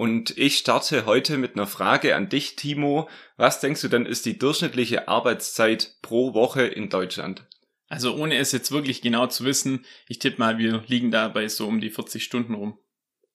Und ich starte heute mit einer Frage an dich, Timo. Was denkst du denn ist die durchschnittliche Arbeitszeit pro Woche in Deutschland? Also ohne es jetzt wirklich genau zu wissen, ich tippe mal, wir liegen da bei so um die 40 Stunden rum.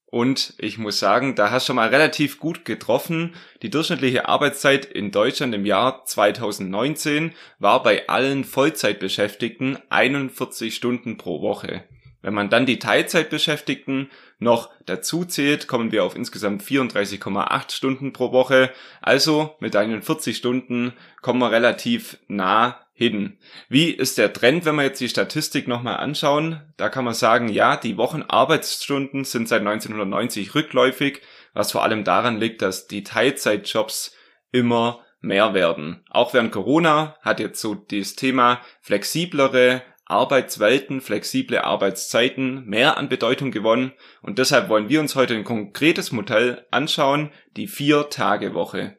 Und ich muss sagen, da hast du schon mal relativ gut getroffen. Die durchschnittliche Arbeitszeit in Deutschland im Jahr 2019 war bei allen Vollzeitbeschäftigten 41 Stunden pro Woche. Wenn man dann die Teilzeitbeschäftigten noch dazu zählt, kommen wir auf insgesamt 34,8 Stunden pro Woche. Also mit deinen 40 Stunden kommen wir relativ nah hin. Wie ist der Trend, wenn wir jetzt die Statistik nochmal anschauen? Da kann man sagen, ja, die Wochenarbeitsstunden sind seit 1990 rückläufig, was vor allem daran liegt, dass die Teilzeitjobs immer mehr werden. Auch während Corona hat jetzt so das Thema flexiblere Arbeitswelten, flexible Arbeitszeiten mehr an Bedeutung gewonnen und deshalb wollen wir uns heute ein konkretes Modell anschauen, die Vier-Tage-Woche.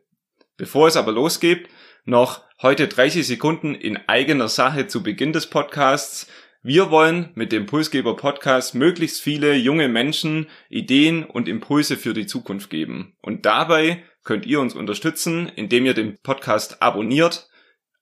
Bevor es aber losgeht, noch heute 30 Sekunden in eigener Sache zu Beginn des Podcasts. Wir wollen mit dem Pulsgeber Podcast möglichst viele junge Menschen Ideen und Impulse für die Zukunft geben. Und dabei könnt ihr uns unterstützen, indem ihr den Podcast abonniert,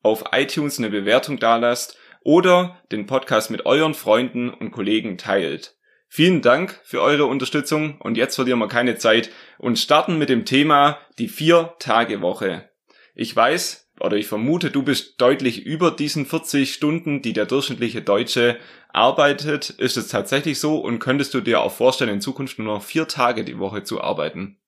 auf iTunes eine Bewertung dalasst oder den Podcast mit euren Freunden und Kollegen teilt. Vielen Dank für eure Unterstützung und jetzt verlieren wir keine Zeit und starten mit dem Thema die Vier-Tage-Woche. Ich weiß oder ich vermute, du bist deutlich über diesen 40 Stunden, die der durchschnittliche Deutsche arbeitet. Ist es tatsächlich so und könntest du dir auch vorstellen, in Zukunft nur noch vier Tage die Woche zu arbeiten?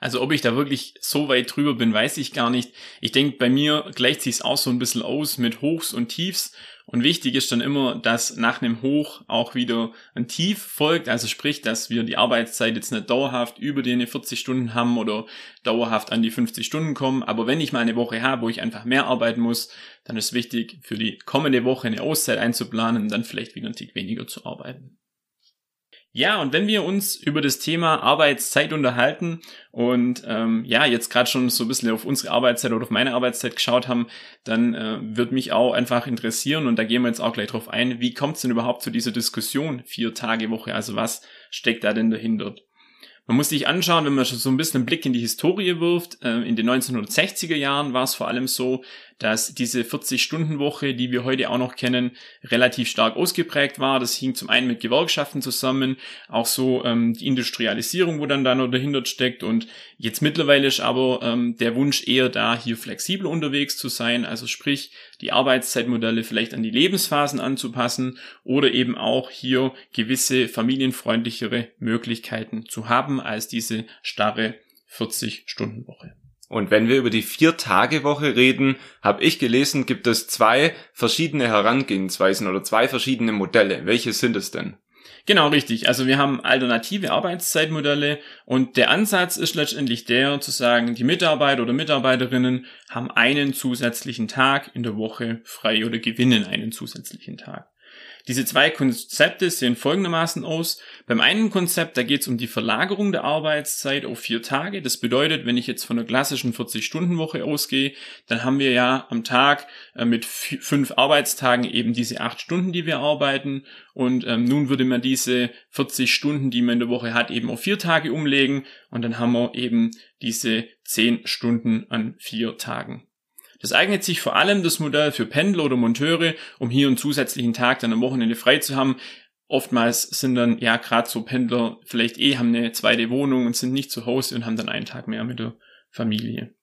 Also ob ich da wirklich so weit drüber bin, weiß ich gar nicht. Ich denke, bei mir gleicht sich's auch so ein bisschen aus mit Hochs und Tiefs. Und wichtig ist dann immer, dass nach einem Hoch auch wieder ein Tief folgt. Also sprich, dass wir die Arbeitszeit jetzt nicht dauerhaft über die 40 Stunden haben oder dauerhaft an die 50 Stunden kommen. Aber wenn ich mal eine Woche habe, wo ich einfach mehr arbeiten muss, dann ist wichtig, für die kommende Woche eine Auszeit einzuplanen und dann vielleicht wieder ein Tick weniger zu arbeiten. Ja, und wenn wir uns über das Thema Arbeitszeit unterhalten und ähm, ja, jetzt gerade schon so ein bisschen auf unsere Arbeitszeit oder auf meine Arbeitszeit geschaut haben, dann äh, wird mich auch einfach interessieren und da gehen wir jetzt auch gleich drauf ein, wie kommt es denn überhaupt zu dieser Diskussion vier Tage Woche? Also was steckt da denn dahinter? Man muss sich anschauen, wenn man schon so ein bisschen einen Blick in die Historie wirft. Äh, in den 1960er Jahren war es vor allem so, dass diese 40-Stunden-Woche, die wir heute auch noch kennen, relativ stark ausgeprägt war. Das hing zum einen mit Gewerkschaften zusammen, auch so ähm, die Industrialisierung, wo dann da noch dahinter steckt. Und jetzt mittlerweile ist aber ähm, der Wunsch eher da, hier flexibel unterwegs zu sein, also sprich die Arbeitszeitmodelle vielleicht an die Lebensphasen anzupassen oder eben auch hier gewisse familienfreundlichere Möglichkeiten zu haben als diese starre 40-Stunden-Woche. Und wenn wir über die Vier-Tage-Woche reden, habe ich gelesen, gibt es zwei verschiedene Herangehensweisen oder zwei verschiedene Modelle. Welche sind es denn? Genau, richtig. Also wir haben alternative Arbeitszeitmodelle und der Ansatz ist letztendlich der, zu sagen, die Mitarbeiter oder Mitarbeiterinnen haben einen zusätzlichen Tag in der Woche frei oder gewinnen einen zusätzlichen Tag. Diese zwei Konzepte sehen folgendermaßen aus. Beim einen Konzept, da geht es um die Verlagerung der Arbeitszeit auf vier Tage. Das bedeutet, wenn ich jetzt von einer klassischen 40-Stunden-Woche ausgehe, dann haben wir ja am Tag äh, mit fünf Arbeitstagen eben diese acht Stunden, die wir arbeiten. Und ähm, nun würde man diese 40 Stunden, die man in der Woche hat, eben auf vier Tage umlegen. Und dann haben wir eben diese zehn Stunden an vier Tagen. Das eignet sich vor allem das Modell für Pendler oder Monteure, um hier einen zusätzlichen Tag dann am Wochenende frei zu haben. Oftmals sind dann ja gerade so Pendler vielleicht eh haben eine zweite Wohnung und sind nicht zu Hause und haben dann einen Tag mehr mit der Familie.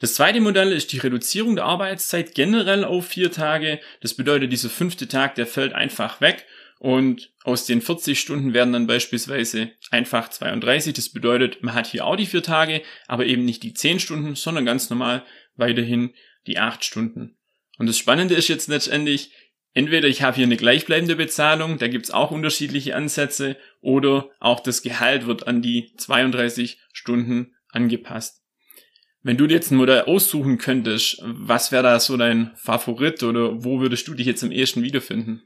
Das zweite Modell ist die Reduzierung der Arbeitszeit generell auf vier Tage. Das bedeutet, dieser fünfte Tag, der fällt einfach weg und aus den 40 Stunden werden dann beispielsweise einfach 32. Das bedeutet, man hat hier auch die vier Tage, aber eben nicht die 10 Stunden, sondern ganz normal weiterhin die acht Stunden. Und das Spannende ist jetzt letztendlich, entweder ich habe hier eine gleichbleibende Bezahlung, da gibt's auch unterschiedliche Ansätze, oder auch das Gehalt wird an die 32 Stunden angepasst. Wenn du dir jetzt ein Modell aussuchen könntest, was wäre da so dein Favorit oder wo würdest du dich jetzt am ehesten wiederfinden?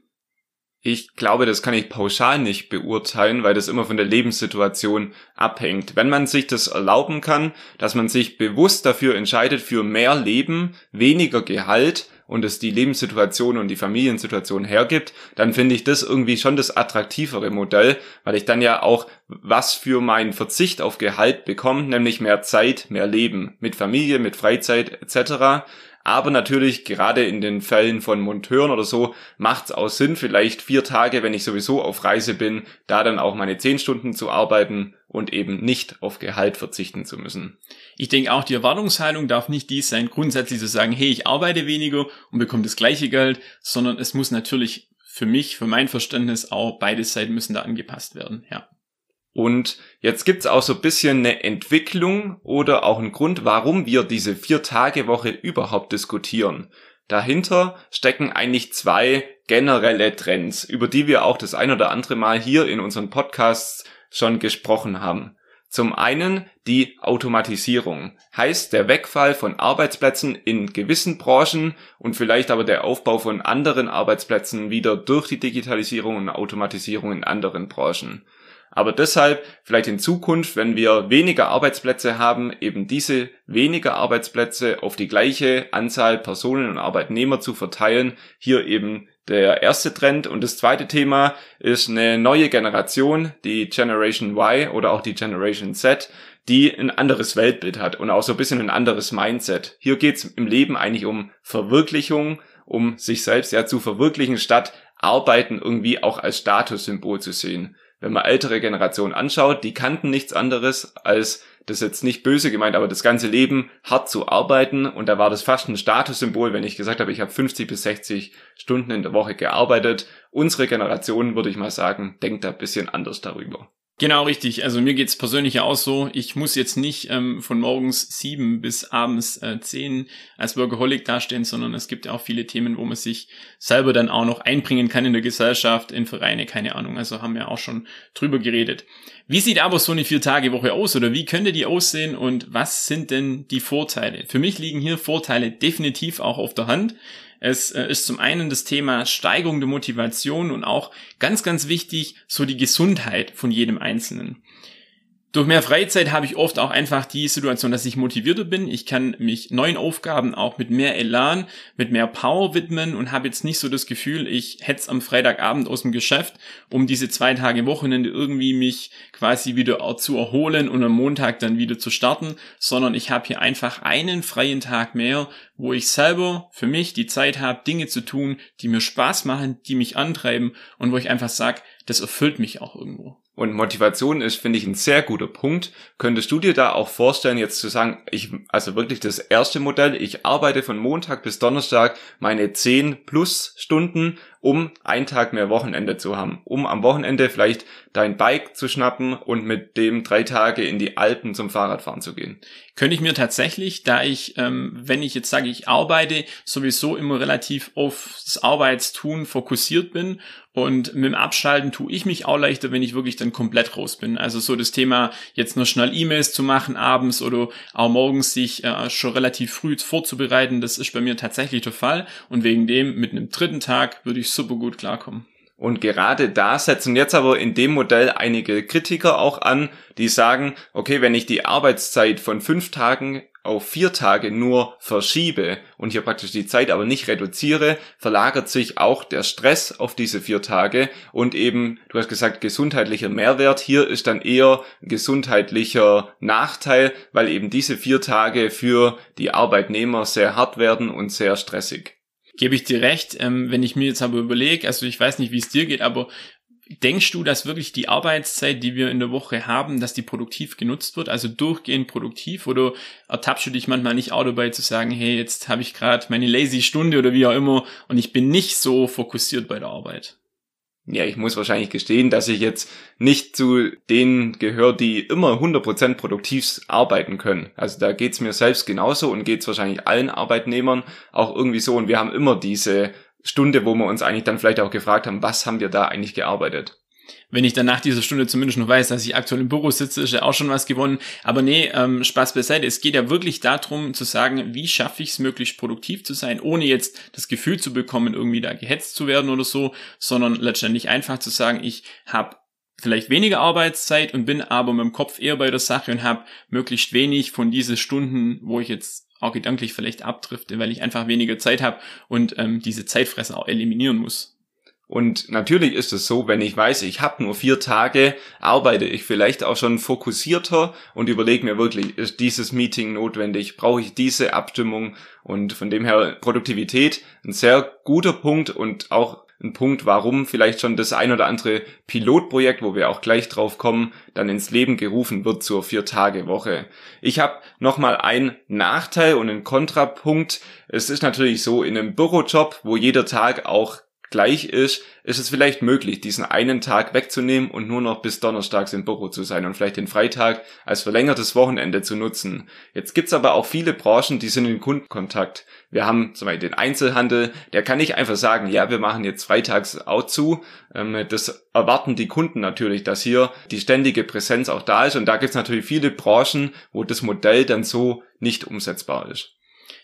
Ich glaube, das kann ich pauschal nicht beurteilen, weil das immer von der Lebenssituation abhängt. Wenn man sich das erlauben kann, dass man sich bewusst dafür entscheidet für mehr Leben, weniger Gehalt, und es die Lebenssituation und die Familiensituation hergibt, dann finde ich das irgendwie schon das attraktivere Modell, weil ich dann ja auch was für meinen Verzicht auf Gehalt bekomme, nämlich mehr Zeit, mehr Leben mit Familie, mit Freizeit etc. Aber natürlich, gerade in den Fällen von Monteuren oder so, macht es auch Sinn, vielleicht vier Tage, wenn ich sowieso auf Reise bin, da dann auch meine zehn Stunden zu arbeiten und eben nicht auf Gehalt verzichten zu müssen. Ich denke auch, die Erwartungshaltung darf nicht dies sein, grundsätzlich zu sagen, hey, ich arbeite weniger und bekomme das gleiche Geld, sondern es muss natürlich für mich, für mein Verständnis auch beide Seiten müssen da angepasst werden, ja. Und jetzt gibt's auch so ein bisschen eine Entwicklung oder auch einen Grund, warum wir diese Vier-Tage-Woche überhaupt diskutieren. Dahinter stecken eigentlich zwei generelle Trends, über die wir auch das ein oder andere Mal hier in unseren Podcasts schon gesprochen haben. Zum einen die Automatisierung, heißt der Wegfall von Arbeitsplätzen in gewissen Branchen und vielleicht aber der Aufbau von anderen Arbeitsplätzen wieder durch die Digitalisierung und Automatisierung in anderen Branchen. Aber deshalb vielleicht in Zukunft, wenn wir weniger Arbeitsplätze haben, eben diese weniger Arbeitsplätze auf die gleiche Anzahl Personen und Arbeitnehmer zu verteilen, hier eben der erste Trend. Und das zweite Thema ist eine neue Generation, die Generation Y oder auch die Generation Z, die ein anderes Weltbild hat und auch so ein bisschen ein anderes Mindset. Hier geht's im Leben eigentlich um Verwirklichung, um sich selbst ja zu verwirklichen, statt Arbeiten irgendwie auch als Statussymbol zu sehen wenn man ältere Generationen anschaut, die kannten nichts anderes als, das jetzt nicht böse gemeint, aber das ganze Leben hart zu arbeiten und da war das fast ein Statussymbol, wenn ich gesagt habe, ich habe 50 bis 60 Stunden in der Woche gearbeitet. Unsere Generation, würde ich mal sagen, denkt da ein bisschen anders darüber. Genau, richtig. Also mir geht's persönlich ja auch so. Ich muss jetzt nicht ähm, von morgens sieben bis abends äh, zehn als Workaholic dastehen, sondern es gibt ja auch viele Themen, wo man sich selber dann auch noch einbringen kann in der Gesellschaft, in Vereine, keine Ahnung. Also haben wir auch schon drüber geredet. Wie sieht aber so eine Vier-Tage-Woche aus oder wie könnte die aussehen und was sind denn die Vorteile? Für mich liegen hier Vorteile definitiv auch auf der Hand. Es äh, ist zum einen das Thema Steigerung der Motivation und auch ganz, ganz wichtig, so die Gesundheit von jedem Einzelnen. Durch mehr Freizeit habe ich oft auch einfach die Situation, dass ich motivierter bin. Ich kann mich neuen Aufgaben auch mit mehr Elan, mit mehr Power widmen und habe jetzt nicht so das Gefühl, ich hetz am Freitagabend aus dem Geschäft, um diese zwei Tage Wochenende irgendwie mich quasi wieder zu erholen und am Montag dann wieder zu starten, sondern ich habe hier einfach einen freien Tag mehr, wo ich selber für mich die Zeit habe, Dinge zu tun, die mir Spaß machen, die mich antreiben und wo ich einfach sage, das erfüllt mich auch irgendwo. Und Motivation ist, finde ich, ein sehr guter Punkt. Könntest du dir da auch vorstellen, jetzt zu sagen, ich, also wirklich das erste Modell, ich arbeite von Montag bis Donnerstag meine 10 plus Stunden, um einen Tag mehr Wochenende zu haben, um am Wochenende vielleicht dein Bike zu schnappen und mit dem drei Tage in die Alpen zum Fahrradfahren zu gehen. Könnte ich mir tatsächlich, da ich, ähm, wenn ich jetzt sage, ich arbeite, sowieso immer relativ aufs Arbeitstun fokussiert bin und mit dem Abschalten tue ich mich auch leichter, wenn ich wirklich dann komplett raus bin. Also so das Thema, jetzt nur schnell E-Mails zu machen abends oder auch morgens sich äh, schon relativ früh vorzubereiten, das ist bei mir tatsächlich der Fall. Und wegen dem, mit einem dritten Tag würde super gut klarkommen. Und gerade da setzen jetzt aber in dem Modell einige Kritiker auch an, die sagen, okay, wenn ich die Arbeitszeit von fünf Tagen auf vier Tage nur verschiebe und hier praktisch die Zeit aber nicht reduziere, verlagert sich auch der Stress auf diese vier Tage und eben, du hast gesagt, gesundheitlicher Mehrwert. Hier ist dann eher gesundheitlicher Nachteil, weil eben diese vier Tage für die Arbeitnehmer sehr hart werden und sehr stressig gebe ich dir recht. Ähm, wenn ich mir jetzt aber überlege, also ich weiß nicht, wie es dir geht, aber denkst du, dass wirklich die Arbeitszeit, die wir in der Woche haben, dass die produktiv genutzt wird, also durchgehend produktiv, oder ertappst du dich manchmal nicht auch dabei zu sagen, hey, jetzt habe ich gerade meine lazy Stunde oder wie auch immer und ich bin nicht so fokussiert bei der Arbeit? Ja, ich muss wahrscheinlich gestehen, dass ich jetzt nicht zu denen gehöre, die immer 100% produktiv arbeiten können. Also da geht's mir selbst genauso und geht's wahrscheinlich allen Arbeitnehmern auch irgendwie so. Und wir haben immer diese Stunde, wo wir uns eigentlich dann vielleicht auch gefragt haben, was haben wir da eigentlich gearbeitet? Wenn ich dann nach dieser Stunde zumindest noch weiß, dass ich aktuell im Büro sitze, ist ja auch schon was gewonnen. Aber nee, ähm, Spaß beiseite. Es geht ja wirklich darum zu sagen, wie schaffe ich es, möglichst produktiv zu sein, ohne jetzt das Gefühl zu bekommen, irgendwie da gehetzt zu werden oder so, sondern letztendlich einfach zu sagen, ich habe vielleicht weniger Arbeitszeit und bin aber mit dem Kopf eher bei der Sache und habe möglichst wenig von diesen Stunden, wo ich jetzt auch gedanklich vielleicht abdrifte, weil ich einfach weniger Zeit habe und ähm, diese Zeitfresser auch eliminieren muss. Und natürlich ist es so, wenn ich weiß, ich habe nur vier Tage, arbeite ich vielleicht auch schon fokussierter und überlege mir wirklich, ist dieses Meeting notwendig, brauche ich diese Abstimmung und von dem her Produktivität ein sehr guter Punkt und auch ein Punkt, warum vielleicht schon das ein oder andere Pilotprojekt, wo wir auch gleich drauf kommen, dann ins Leben gerufen wird zur Vier-Tage-Woche. Ich habe nochmal einen Nachteil und einen Kontrapunkt. Es ist natürlich so, in einem Bürojob, wo jeder Tag auch gleich ist, ist es vielleicht möglich, diesen einen Tag wegzunehmen und nur noch bis Donnerstags im Büro zu sein und vielleicht den Freitag als verlängertes Wochenende zu nutzen. Jetzt gibt's aber auch viele Branchen, die sind in Kundenkontakt. Wir haben zum Beispiel den Einzelhandel, der kann nicht einfach sagen, ja, wir machen jetzt freitags auch zu. Ähm, das erwarten die Kunden natürlich, dass hier die ständige Präsenz auch da ist. Und da gibt's natürlich viele Branchen, wo das Modell dann so nicht umsetzbar ist.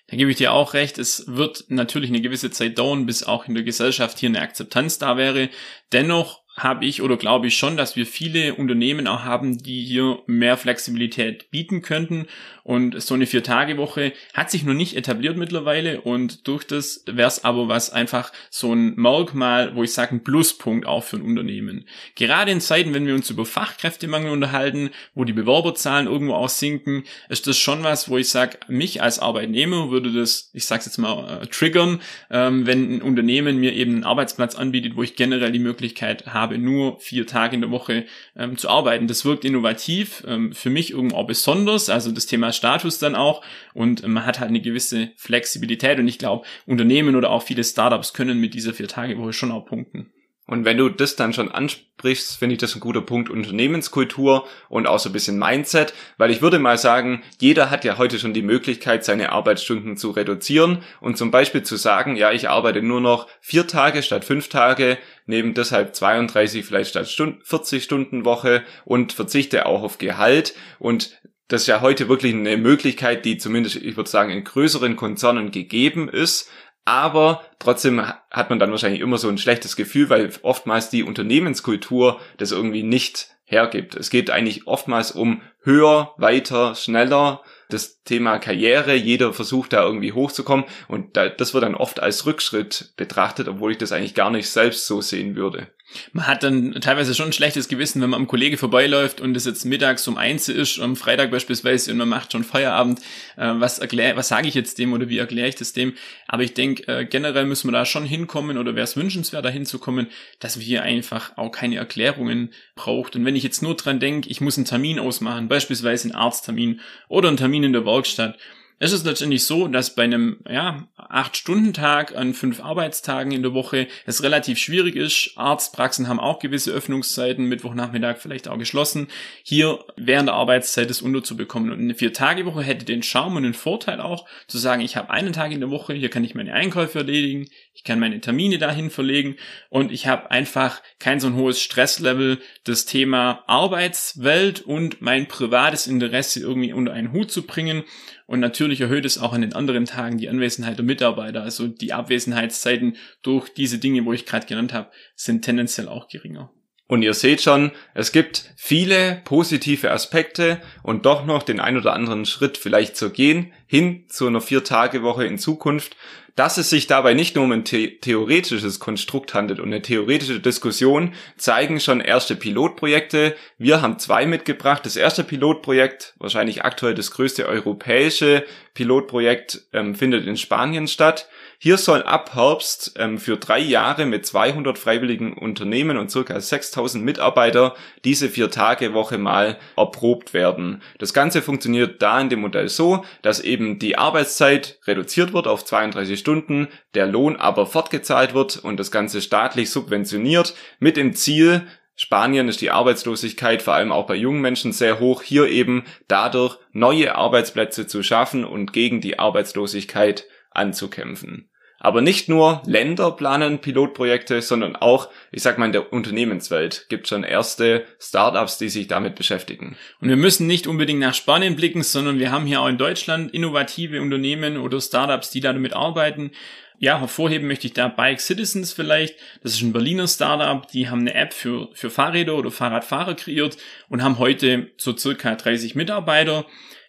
Da gebe ich dir auch recht. Es wird natürlich eine gewisse Zeit dauern, bis auch in der Gesellschaft hier eine Akzeptanz da wäre. Dennoch habe ich oder glaube ich schon, dass wir viele Unternehmen auch haben, die hier mehr Flexibilität bieten könnten. Und so eine Vier-Tage-Woche hat sich noch nicht etabliert mittlerweile und durch das wäre es aber was einfach so ein Merkmal, wo ich sage, ein Pluspunkt auch für ein Unternehmen. Gerade in Zeiten, wenn wir uns über Fachkräftemangel unterhalten, wo die Bewerberzahlen irgendwo auch sinken, ist das schon was, wo ich sage, mich als Arbeitnehmer würde das, ich sage jetzt mal, äh, triggern, ähm, wenn ein Unternehmen mir eben einen Arbeitsplatz anbietet, wo ich generell die Möglichkeit habe, habe, nur vier Tage in der Woche ähm, zu arbeiten. Das wirkt innovativ, ähm, für mich irgendwo auch besonders, also das Thema Status dann auch und ähm, man hat halt eine gewisse Flexibilität und ich glaube, Unternehmen oder auch viele Startups können mit dieser vier Tage Woche schon auch punkten. Und wenn du das dann schon ansprichst, finde ich das ein guter Punkt. Unternehmenskultur und auch so ein bisschen Mindset, weil ich würde mal sagen, jeder hat ja heute schon die Möglichkeit, seine Arbeitsstunden zu reduzieren und zum Beispiel zu sagen, ja, ich arbeite nur noch vier Tage statt fünf Tage, neben deshalb 32 vielleicht statt 40 Stunden Woche und verzichte auch auf Gehalt. Und das ist ja heute wirklich eine Möglichkeit, die zumindest, ich würde sagen, in größeren Konzernen gegeben ist, aber trotzdem hat man dann wahrscheinlich immer so ein schlechtes Gefühl, weil oftmals die Unternehmenskultur das irgendwie nicht hergibt. Es geht eigentlich oftmals um höher, weiter, schneller. Das Thema Karriere, jeder versucht da irgendwie hochzukommen und das wird dann oft als Rückschritt betrachtet, obwohl ich das eigentlich gar nicht selbst so sehen würde man hat dann teilweise schon ein schlechtes Gewissen, wenn man am Kollege vorbeiläuft und es jetzt mittags um eins ist, am Freitag beispielsweise, und man macht schon Feierabend. Äh, was erklär, was sage ich jetzt dem oder wie erkläre ich das dem? Aber ich denke, äh, generell müssen wir da schon hinkommen oder wäre es wünschenswert, da hinzukommen, dass wir hier einfach auch keine Erklärungen braucht. Und wenn ich jetzt nur dran denke, ich muss einen Termin ausmachen, beispielsweise einen Arzttermin oder einen Termin in der Werkstatt, es ist letztendlich so, dass bei einem ja, 8-Stunden-Tag an fünf Arbeitstagen in der Woche es relativ schwierig ist. Arztpraxen haben auch gewisse Öffnungszeiten, Mittwochnachmittag vielleicht auch geschlossen. Hier während der Arbeitszeit das unterzubekommen. Und eine Vier-Tage-Woche hätte den Charme und den Vorteil auch, zu sagen, ich habe einen Tag in der Woche, hier kann ich meine Einkäufe erledigen, ich kann meine Termine dahin verlegen und ich habe einfach kein so ein hohes Stresslevel, das Thema Arbeitswelt und mein privates Interesse irgendwie unter einen Hut zu bringen. Und natürlich erhöht es auch an den anderen Tagen die Anwesenheit der Mitarbeiter. Also die Abwesenheitszeiten durch diese Dinge, wo ich gerade genannt habe, sind tendenziell auch geringer. Und ihr seht schon, es gibt viele positive Aspekte und doch noch den ein oder anderen Schritt vielleicht zu gehen hin zu einer Vier-Tage-Woche in Zukunft. Dass es sich dabei nicht nur um ein the theoretisches Konstrukt handelt und eine theoretische Diskussion, zeigen schon erste Pilotprojekte. Wir haben zwei mitgebracht. Das erste Pilotprojekt, wahrscheinlich aktuell das größte europäische Pilotprojekt, ähm, findet in Spanien statt. Hier soll ab Herbst ähm, für drei Jahre mit 200 freiwilligen Unternehmen und circa 6000 Mitarbeiter diese Vier-Tage-Woche mal erprobt werden. Das Ganze funktioniert da in dem Modell so, dass eben die Arbeitszeit reduziert wird auf 32 Stunden, der Lohn aber fortgezahlt wird und das Ganze staatlich subventioniert mit dem Ziel, Spanien ist die Arbeitslosigkeit vor allem auch bei jungen Menschen sehr hoch, hier eben dadurch neue Arbeitsplätze zu schaffen und gegen die Arbeitslosigkeit anzukämpfen. Aber nicht nur Länder planen Pilotprojekte, sondern auch, ich sag mal, in der Unternehmenswelt gibt schon erste Startups, die sich damit beschäftigen. Und wir müssen nicht unbedingt nach Spanien blicken, sondern wir haben hier auch in Deutschland innovative Unternehmen oder Startups, die damit arbeiten. Ja, hervorheben möchte ich da Bike Citizens vielleicht. Das ist ein Berliner Startup, die haben eine App für, für Fahrräder oder Fahrradfahrer kreiert und haben heute so circa 30 Mitarbeiter.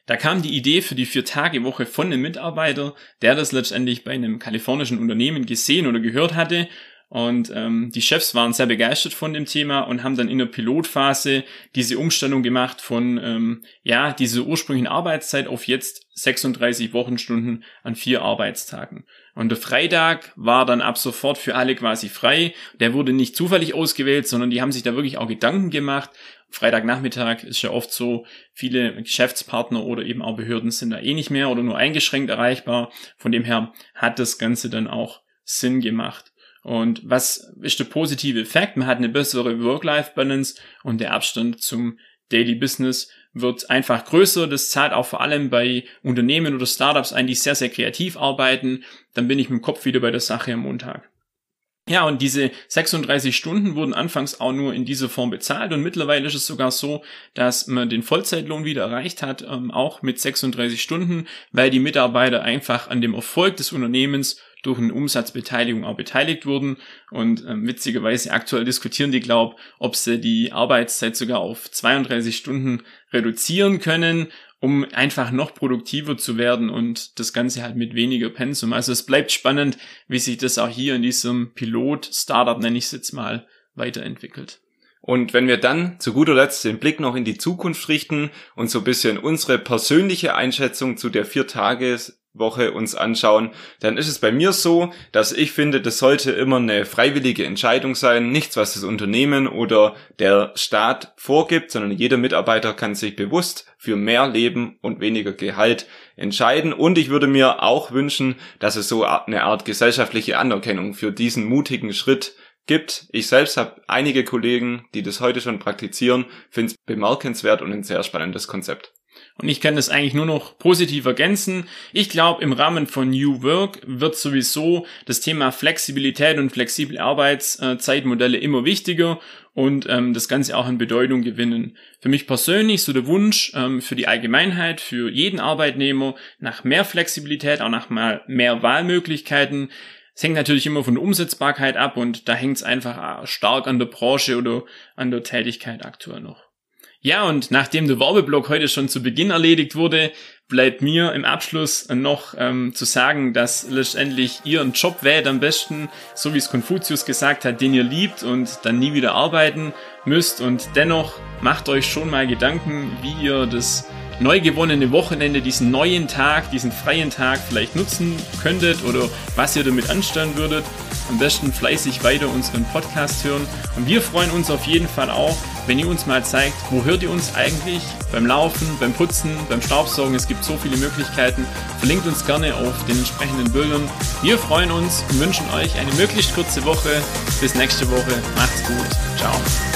Da kam die Idee für die Vier-Tage-Woche von einem Mitarbeiter, der das letztendlich bei einem kalifornischen Unternehmen gesehen oder gehört hatte und ähm, die Chefs waren sehr begeistert von dem Thema und haben dann in der Pilotphase diese Umstellung gemacht von ähm, ja dieser ursprünglichen Arbeitszeit auf jetzt 36 Wochenstunden an vier Arbeitstagen. Und der Freitag war dann ab sofort für alle quasi frei. Der wurde nicht zufällig ausgewählt, sondern die haben sich da wirklich auch Gedanken gemacht. Freitagnachmittag ist ja oft so, viele Geschäftspartner oder eben auch Behörden sind da eh nicht mehr oder nur eingeschränkt erreichbar. Von dem her hat das Ganze dann auch Sinn gemacht. Und was ist der positive Effekt? Man hat eine bessere Work-Life-Balance und der Abstand zum Daily Business wird einfach größer. Das zahlt auch vor allem bei Unternehmen oder Startups ein, die sehr, sehr kreativ arbeiten. Dann bin ich mit dem Kopf wieder bei der Sache am Montag. Ja, und diese 36 Stunden wurden anfangs auch nur in dieser Form bezahlt und mittlerweile ist es sogar so, dass man den Vollzeitlohn wieder erreicht hat, ähm, auch mit 36 Stunden, weil die Mitarbeiter einfach an dem Erfolg des Unternehmens durch eine Umsatzbeteiligung auch beteiligt wurden. Und ähm, witzigerweise aktuell diskutieren die, glaub, ob sie die Arbeitszeit sogar auf 32 Stunden reduzieren können, um einfach noch produktiver zu werden und das Ganze halt mit weniger Pensum. Also es bleibt spannend, wie sich das auch hier in diesem Pilot-Startup, nenne ich es jetzt mal, weiterentwickelt. Und wenn wir dann zu guter Letzt den Blick noch in die Zukunft richten und so ein bisschen unsere persönliche Einschätzung zu der vier Tages Woche uns anschauen, dann ist es bei mir so, dass ich finde, das sollte immer eine freiwillige Entscheidung sein, nichts, was das Unternehmen oder der Staat vorgibt, sondern jeder Mitarbeiter kann sich bewusst für mehr Leben und weniger Gehalt entscheiden. Und ich würde mir auch wünschen, dass es so eine Art gesellschaftliche Anerkennung für diesen mutigen Schritt gibt. Ich selbst habe einige Kollegen, die das heute schon praktizieren, finde es bemerkenswert und ein sehr spannendes Konzept. Und ich kann das eigentlich nur noch positiv ergänzen. Ich glaube, im Rahmen von New Work wird sowieso das Thema Flexibilität und flexible Arbeitszeitmodelle immer wichtiger und ähm, das Ganze auch an Bedeutung gewinnen. Für mich persönlich so der Wunsch ähm, für die Allgemeinheit, für jeden Arbeitnehmer nach mehr Flexibilität, auch nach mal mehr Wahlmöglichkeiten. Es hängt natürlich immer von der Umsetzbarkeit ab und da hängt es einfach stark an der Branche oder an der Tätigkeit aktuell noch. Ja, und nachdem der Werbeblock heute schon zu Beginn erledigt wurde, bleibt mir im Abschluss noch ähm, zu sagen, dass letztendlich ihr einen Job wählt am besten, so wie es Konfuzius gesagt hat, den ihr liebt und dann nie wieder arbeiten müsst. Und dennoch macht euch schon mal Gedanken, wie ihr das neu gewonnene Wochenende, diesen neuen Tag, diesen freien Tag vielleicht nutzen könntet oder was ihr damit anstellen würdet. Am besten fleißig weiter unseren Podcast hören. Und wir freuen uns auf jeden Fall auch, wenn ihr uns mal zeigt, wo hört ihr uns eigentlich beim Laufen, beim Putzen, beim Staubsaugen. Es gibt so viele Möglichkeiten. Verlinkt uns gerne auf den entsprechenden Bildern. Wir freuen uns und wünschen euch eine möglichst kurze Woche. Bis nächste Woche. Macht's gut. Ciao.